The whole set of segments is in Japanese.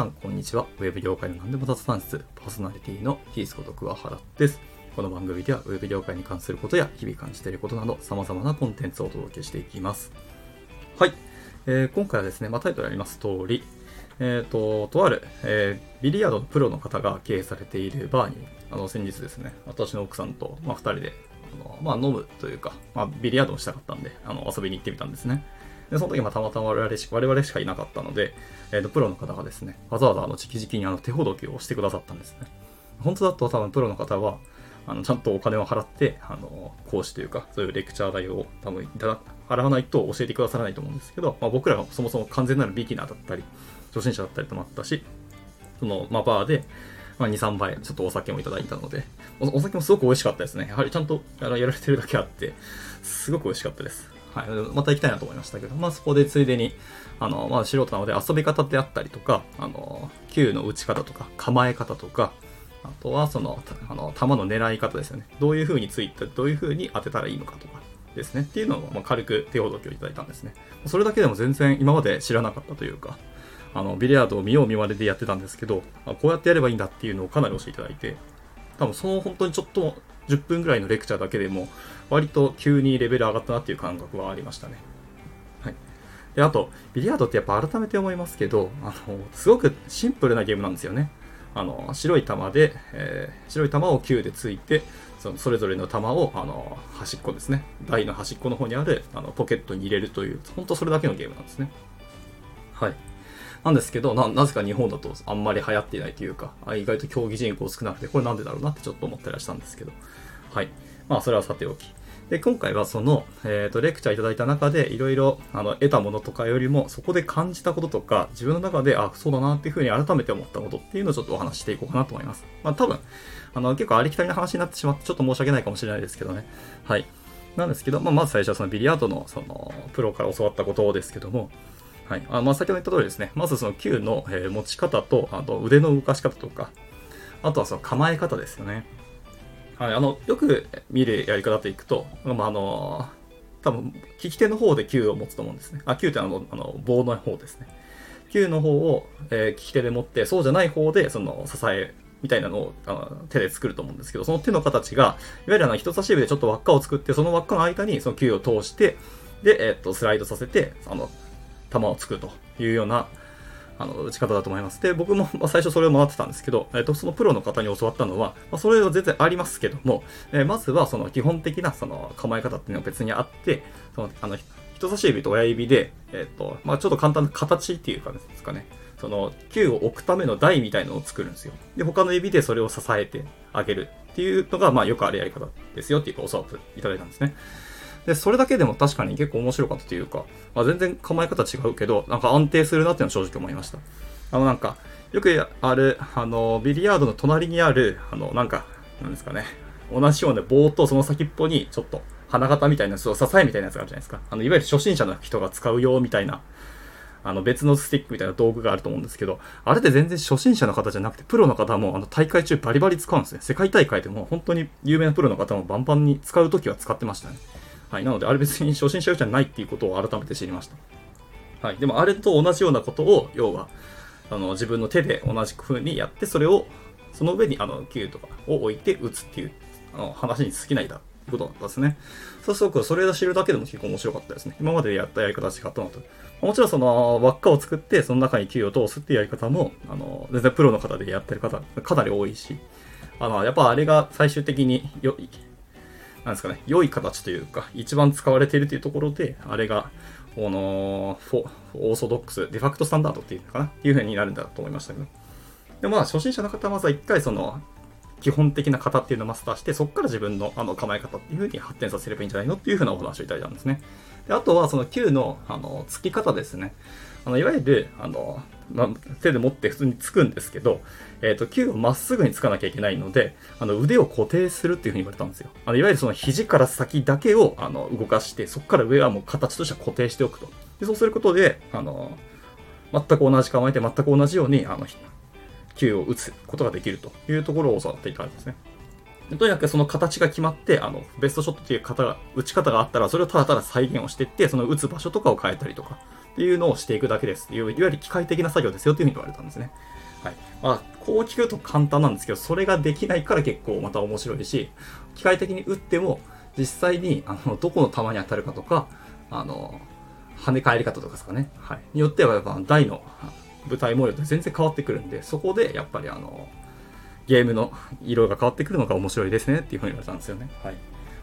さん、こんにちは。ウェブ業界の何でも雑談室、パーソナリティのヒースこと桑原です。この番組では、ウェブ業界に関することや、日々感じていることなど、様々なコンテンツをお届けしていきます。はい。えー、今回はですね、まあ、タイトルあります通り、えっ、ー、と、とある、えー、ビリヤードのプロの方が経営されているバーに、あの、先日ですね、私の奥さんと、まあ、二人で、あのまあ、飲むというか、まあ、ビリヤードをしたかったんで、あの、遊びに行ってみたんですね。で、その時、またまたま我々し我々しかいなかったので、えっ、ー、と、プロの方がですね、わざわざあの、直々にあの、手ほどきをしてくださったんですね。本当だと多分プロの方は、あの、ちゃんとお金を払って、あの、講師というか、そういうレクチャー代を多分いただ、払わないと教えてくださらないと思うんですけど、まあ、僕らがそもそも完全なるビギナーだったり、初心者だったりともあったし、その、まあ、バーで、まあ、2、3杯、ちょっとお酒もいただいたのでお、お酒もすごく美味しかったですね。やはりちゃんとやられてるだけあって、すごく美味しかったです。はい、また行きたいなと思いましたけど、まあそこでついでに、あの、まあ素人なので遊び方であったりとか、あの、球の打ち方とか、構え方とか、あとはその、あの、球の狙い方ですよね。どういう風について、どういう風に当てたらいいのかとかですね。っていうのを、まあ、軽く手ほどきをいただいたんですね。それだけでも全然今まで知らなかったというか、あの、ビリヤードを見よう見まねでやってたんですけど、こうやってやればいいんだっていうのをかなり教えていただいて、多分その本当にちょっと10分ぐらいのレクチャーだけでも、割と急にレベル上がったなっていう感覚はありましたね。はい。で、あと、ビリヤードってやっぱ改めて思いますけど、あの、すごくシンプルなゲームなんですよね。あの、白い球で、えー、白い球を球でついて、そのそれぞれの球を、あの、端っこですね。台の端っこの方にある、あの、ポケットに入れるという、本当それだけのゲームなんですね。はい。なんですけど、な、なぜか日本だとあんまり流行っていないというか、意外と競技人口少なくて、これなんでだろうなってちょっと思ったりはしたんですけど。はい。まあ、それはさておき。で、今回はその、えっ、ー、と、レクチャーいただいた中で、いろいろ、あの、得たものとかよりも、そこで感じたこととか、自分の中で、あ、そうだなっていうふうに改めて思ったことっていうのをちょっとお話ししていこうかなと思います。まあ、多分、あの、結構ありきたりな話になってしまって、ちょっと申し訳ないかもしれないですけどね。はい。なんですけど、まあ、まず最初はそのビリヤードの、その、プロから教わったことですけども、はい。あまあ、先ほど言った通りですね。まずその球の、えー、持ち方と、あと腕の動かし方とか、あとはその構え方ですよね。はい、あの、よく見るやり方でいくと、まあ、あの、多分、利き手の方で球を持つと思うんですね。あ、球ってあの、あの棒の方ですね。球の方を、えー、利き手で持って、そうじゃない方で、その、支えみたいなのをあの手で作ると思うんですけど、その手の形が、いわゆるあの人差し指でちょっと輪っかを作って、その輪っかの間にその球を通して、で、えー、っと、スライドさせて、あの、球を作るというようなあの、打ち方だと思います。で、僕も、ま最初それを回ってたんですけど、えっ、と、そのプロの方に教わったのは、まあ、それは全然ありますけども、えー、まずはその基本的なその構え方っていうのは別にあって、その、あの、人差し指と親指で、えっ、と、まあちょっと簡単な形っていうかですかね、その、球を置くための台みたいのを作るんですよ。で、他の指でそれを支えてあげるっていうのが、まあよくあるやり方ですよっていうか教わっていただいたんですね。で、それだけでも確かに結構面白かったというか、まあ、全然構え方違うけど、なんか安定するなっていうのは正直思いました。あのなんか、よくある、あの、ビリヤードの隣にある、あの、なんか、なんですかね、同じような棒とその先っぽに、ちょっと、花形みたいな、そう、支えみたいなやつがあるじゃないですか。あの、いわゆる初心者の人が使うよ、みたいな、あの、別のスティックみたいな道具があると思うんですけど、あれって全然初心者の方じゃなくて、プロの方も、あの、大会中バリバリ使うんですね。世界大会でも、本当に有名なプロの方もバンバンに使うときは使ってましたね。はい。なので、あれ別に初心者用じゃないっていうことを改めて知りました。はい。でも、あれと同じようなことを、要は、あの、自分の手で同じ風にやって、それを、その上に、あの、球とかを置いて打つっていう、あの、話に尽きないだってことだったんですね。そうすると、それを知るだけでも結構面白かったですね。今までやったやり方と違ったのと。もちろんその輪っかを作って、その中に球を通すっていうやり方も、あの、全然プロの方でやってる方、かなり多いし、あの、やっぱあれが最終的によ、なんですかね、良い形というか、一番使われているというところで、あれが、この、オーソドックス、デファクトスタンダードっていうのかなっていう風になるんだと思いましたけど。で、まあ、初心者の方はまずは一回その、基本的な型っていうのをマスターして、そこから自分のあの構え方っていう風に発展させればいいんじゃないのっていう風なお話をいただいたんですね。であとは、その球の、あの、つき方ですね。あの、いわゆる、あの、ま、手で持って普通につくんですけど、えっ、ー、と、球をまっすぐにつかなきゃいけないので、あの、腕を固定するっていうふうに言われたんですよ。あの、いわゆるその肘から先だけを、あの、動かして、そこから上はもう形としては固定しておくと。で、そうすることで、あの、全く同じ構えて全く同じように、あの、球を打つことができるというところを教わっていたんですね。とにかくその形が決まって、あの、ベストショットっていう方が、打ち方があったら、それをただただ再現をしていって、その打つ場所とかを変えたりとか、っていうのをしていくだけですって。いう、いわゆる機械的な作業ですよっていうふうに言われたんですね。はい。まあ、こう聞くと簡単なんですけど、それができないから結構また面白いし、機械的に打っても、実際に、あの、どこの弾に当たるかとか、あの、跳ね返り方とかですかね。はい。によってはやっぱ台の舞台模様って全然変わってくるんで、そこでやっぱりあの、ゲームの色が変わってくるのが面白いですねっていうふうに言われたんですよね。はい。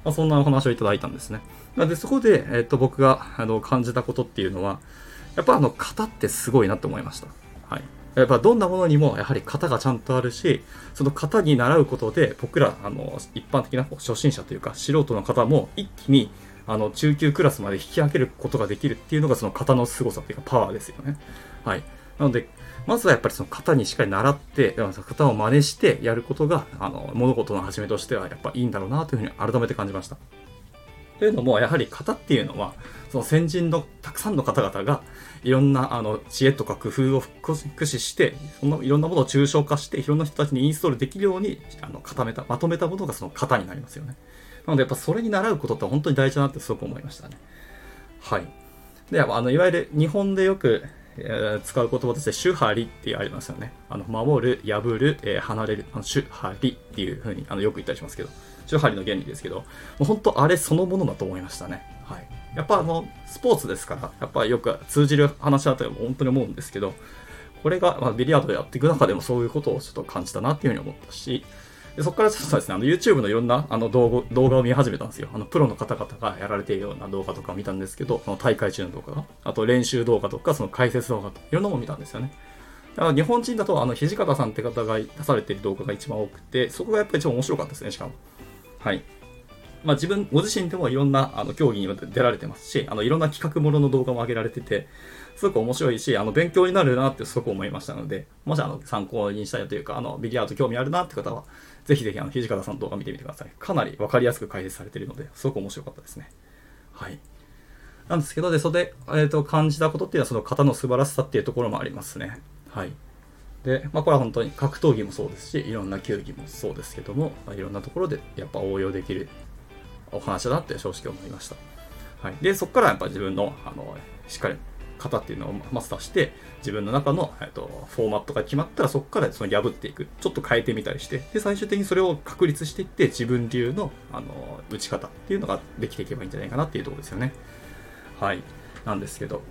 まあ、そんなお話をいただいたんですね。で、そこで、えっと、僕があの感じたことっていうのは、やっぱあの、型ってすごいなって思いました。はい。やっぱどんなものにもやはり型がちゃんとあるし、その型に習うことで、僕ら、あの、一般的な初心者というか、素人の方も一気に、あの、中級クラスまで引き上げることができるっていうのが、その型の凄さというか、パワーですよね。はい。なので、まずはやっぱりその型にしっかり習って、型を真似してやることが、あの、物事の始めとしてはやっぱいいんだろうなというふうに改めて感じました。というのも、やはり型っていうのは、その先人のたくさんの方々が、いろんなあの知恵とか工夫を駆使して、そのいろんなものを抽象化して、いろんな人たちにインストールできるようにあの固めた、まとめたものがその型になりますよね。なので、やっぱそれに習うことって本当に大事だなってすごく思いましたね。はい。で、あのいわゆる日本でよくえ、使う言葉として、手張りってありますよね。あの、守る、破る、えー、離れる、あの手張りっていう風にあのよく言ったりしますけど、手張りの原理ですけど、もう本当あれそのものだと思いましたね。はい。やっぱあの、スポーツですから、やっぱよく通じる話だと本当に思うんですけど、これが、まあ、ビリヤードやっていく中でもそういうことをちょっと感じたなっていうふうに思ったし、でそこからちょっとですね、あの YouTube のいろんなあの動画動画を見始めたんですよ。あのプロの方々がやられているような動画とかを見たんですけど、その大会中の動画が、あと練習動画とか、その解説動画とか、いろんなもの見たんですよね。だから日本人だと、あの、土方さんって方が出されている動画が一番多くて、そこがやっぱり一番面白かったですね、しかも。はい。まあ、自分、ご自身でもいろんなあの競技に出られてますし、あのいろんな企画ものの動画も上げられてて、すごく面白いし、あの勉強になるなってすごく思いましたので、もしあの参考にしたいというか、あのビリヤード興味あるなって方は、ぜひぜひあの土方さんの動画見てみてください。かなり分かりやすく解説されているので、すごく面白かったですね。はい。なんですけど、で、それで、えーと、感じたことっていうのは、その型の素晴らしさっていうところもありますね。はい。で、まあ、これは本当に格闘技もそうですし、いろんな球技もそうですけども、まあ、いろんなところでやっぱ応用できるお話だって正直思いました。はい。で、そこからやっぱ自分の、あの、しっかり型っていうのをマスターして、自分の中の、えっと、フォーマットが決まったらそこからその破っていく。ちょっと変えてみたりして、で、最終的にそれを確立していって、自分流の、あの、打ち方っていうのができていけばいいんじゃないかなっていうところですよね。はい。なんですけど。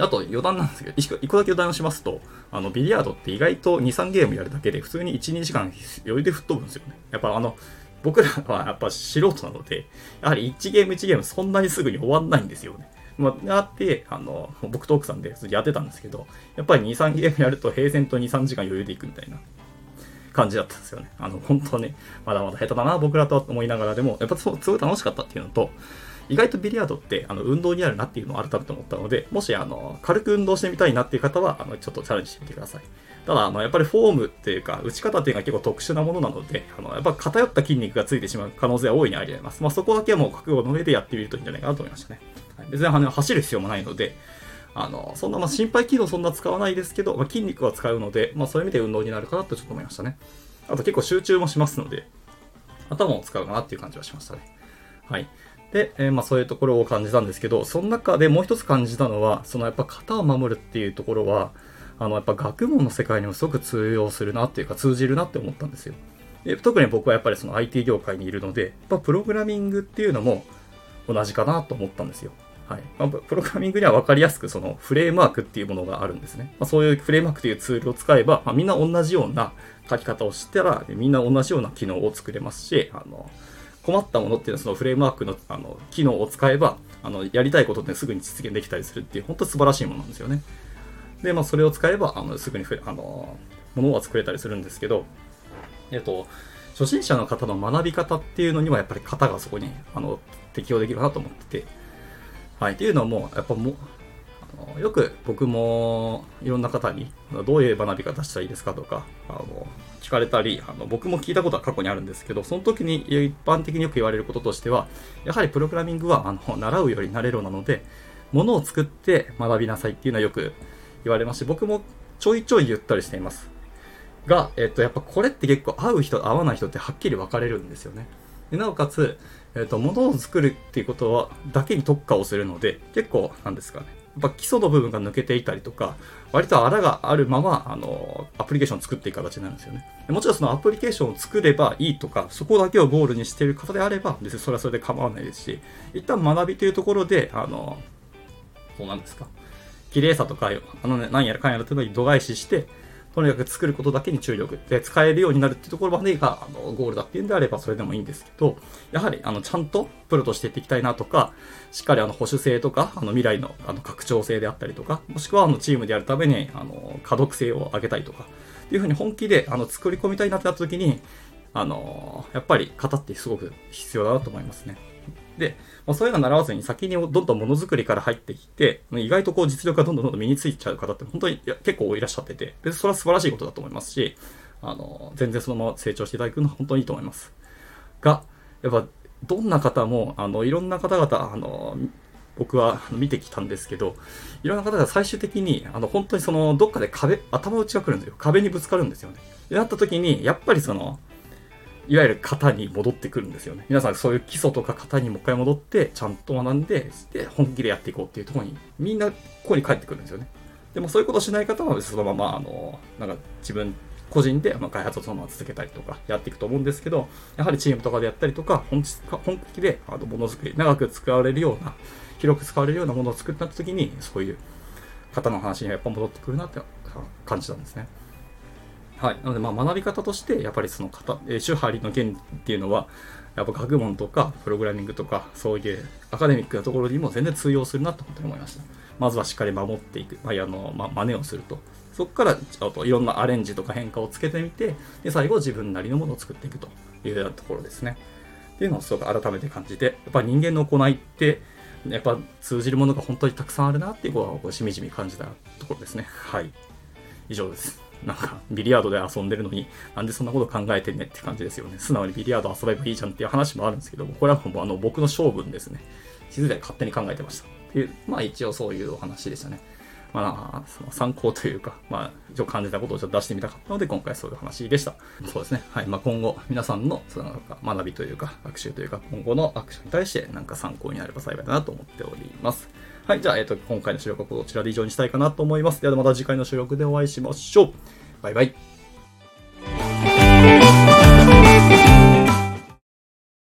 あと余談なんですけど、一個だけ余談をしますと、あの、ビリヤードって意外と2、3ゲームやるだけで、普通に1、2時間余裕で吹っ飛ぶんですよね。やっぱあの、僕らはやっぱ素人なので、やはり1ゲーム1ゲームそんなにすぐに終わんないんですよね。まあ、あって、あの、僕と奥さんでやってたんですけど、やっぱり2、3ゲームやると平然と2、3時間余裕でいくみたいな感じだったんですよね。あの、本当ね、まだまだ下手だな、僕らとは思いながらでも、やっぱすごい楽しかったっていうのと、意外とビリヤードってあの運動になるなっていうのを改めて思ったので、もしあの軽く運動してみたいなっていう方は、あのちょっとチャレンジしてみてください。ただ、あのやっぱりフォームっていうか、打ち方っていうのは結構特殊なものなので、あのやっぱ偏った筋肉がついてしまう可能性は大いにあります。まあ、そこだけはもう覚悟の上でやってみるといいんじゃないかなと思いましたね。はい、別に走る必要もないので、あのそんなまあ心肺機能そんな使わないですけど、まあ、筋肉は使うので、まあ、そういう意味で運動になるかなとちょっと思いましたね。あと結構集中もしますので、頭を使うかなっていう感じはしましたね。はい。で、えー、まあそういうところを感じたんですけど、その中でもう一つ感じたのは、そのやっぱ型を守るっていうところは、あのやっぱ学問の世界にもすごく通用するなっていうか通じるなって思ったんですよ。で特に僕はやっぱりその IT 業界にいるので、やっぱプログラミングっていうのも同じかなと思ったんですよ。はい。まあ、プログラミングには分かりやすくそのフレームワークっていうものがあるんですね。まあ、そういうフレームワークというツールを使えば、まあ、みんな同じような書き方をしたら、みんな同じような機能を作れますし、あの、困ったものっていうのはそのフレームワークのあの機能を使えばあのやりたいことってすぐに実現できたりするっていう本当素晴らしいものなんですよね。で、まあ、それを使えばあのすぐにあのものは作れたりするんですけど、えっと、初心者の方の学び方っていうのにはやっぱり型がそこにあの適用できるなと思ってて、はい、っていうのもやっぱもよく僕もいろんな方にどういう学び方したらいいですかとかあの聞かれたりあの僕も聞いたことは過去にあるんですけどその時に一般的によく言われることとしてはやはりプログラミングはあの習うより慣れろなのでものを作って学びなさいっていうのはよく言われますし僕もちょいちょい言ったりしています。が、えっと、やっぱこれって結構合う人合わない人ってはっきり分かれるんですよね。でなおかつ、えっと、物を作るっていうことはだけに特化をするので結構なんですかねぱ基礎の部分が抜けていたりとか、割と荒があるまま、あの、アプリケーションを作っていく形になるんですよね。もちろんそのアプリケーションを作ればいいとか、そこだけをゴールにしている方であれば、別にそれはそれで構わないですし、一旦学びというところで、あの、そうなんですか。綺麗さとか、あのね、何やらかんやらというのに度外視して、とにかく作ることだけに注力で使えるようになるっていうところまでがあのゴールだっていうんであればそれでもいいんですけど、やはりあのちゃんとプロとしていっていきたいなとか、しっかりあの保守性とか、あの未来のあの拡張性であったりとか、もしくはあのチームでやるためにあの可読性を上げたいとか、っていうふうに本気であの作り込みたいなってなった時に、あのやっぱり型ってすごく必要だなと思いますね。で、まあ、そういうの習わずに先にどんどんものづくりから入ってきて、意外とこう実力がどんどんどんどん身についちゃう方って本当に結構いらっしゃってて、で、それは素晴らしいことだと思いますし、あの、全然そのまま成長していただくのは本当にいいと思います。が、やっぱ、どんな方も、あの、いろんな方々、あの、僕は見てきたんですけど、いろんな方が最終的に、あの、本当にその、どっかで壁、頭打ちが来るんですよ。壁にぶつかるんですよね。で、なった時に、やっぱりその、いわゆる型に戻ってくるんですよね。皆さんそういう基礎とか型にもう一回戻って、ちゃんと学んで、で、本気でやっていこうっていうところに、みんなここに帰ってくるんですよね。でもそういうことしない方はそのまま、あの、なんか自分個人でま開発をそのまま続けたりとかやっていくと思うんですけど、やはりチームとかでやったりとか、本気であのものづくり、長く使われるような、広く使われるようなものを作った時に、そういう方の話にやっぱ戻ってくるなって感じたんですね。はい。なので、ま、学び方として、やっぱりその型、えー、手張りの弦っていうのは、やっぱ学問とか、プログラミングとか、そういうアカデミックなところにも全然通用するなと思いました。まずはしっかり守っていく。まあ、あの、ま、真似をすると。そこから、ちょっといろんなアレンジとか変化をつけてみて、で、最後自分なりのものを作っていくというようなところですね。っていうのをすごく改めて感じて、やっぱ人間の行いって、やっぱ通じるものが本当にたくさんあるなっていうことをしみじみ感じたところですね。はい。以上です。なんか、ビリヤードで遊んでるのに、なんでそんなこと考えてんねって感じですよね。素直にビリヤード遊べばいいじゃんっていう話もあるんですけども、これはもうあの僕の性分ですね。地図で勝手に考えてました。っていう、まあ一応そういうお話でしたね。まあ、その参考というか、まあ、一応感じたことをちょっと出してみたかったので、今回そういう話でした。そうですね。はい。まあ、今後、皆さんの、その、学びというか、学習というか、今後のアクションに対して、なんか参考になれば幸いだなと思っております。はい。じゃあ、えっ、ー、と、今回の収録はこちらで以上にしたいかなと思います。では、また次回の収録でお会いしましょう。バイバイ。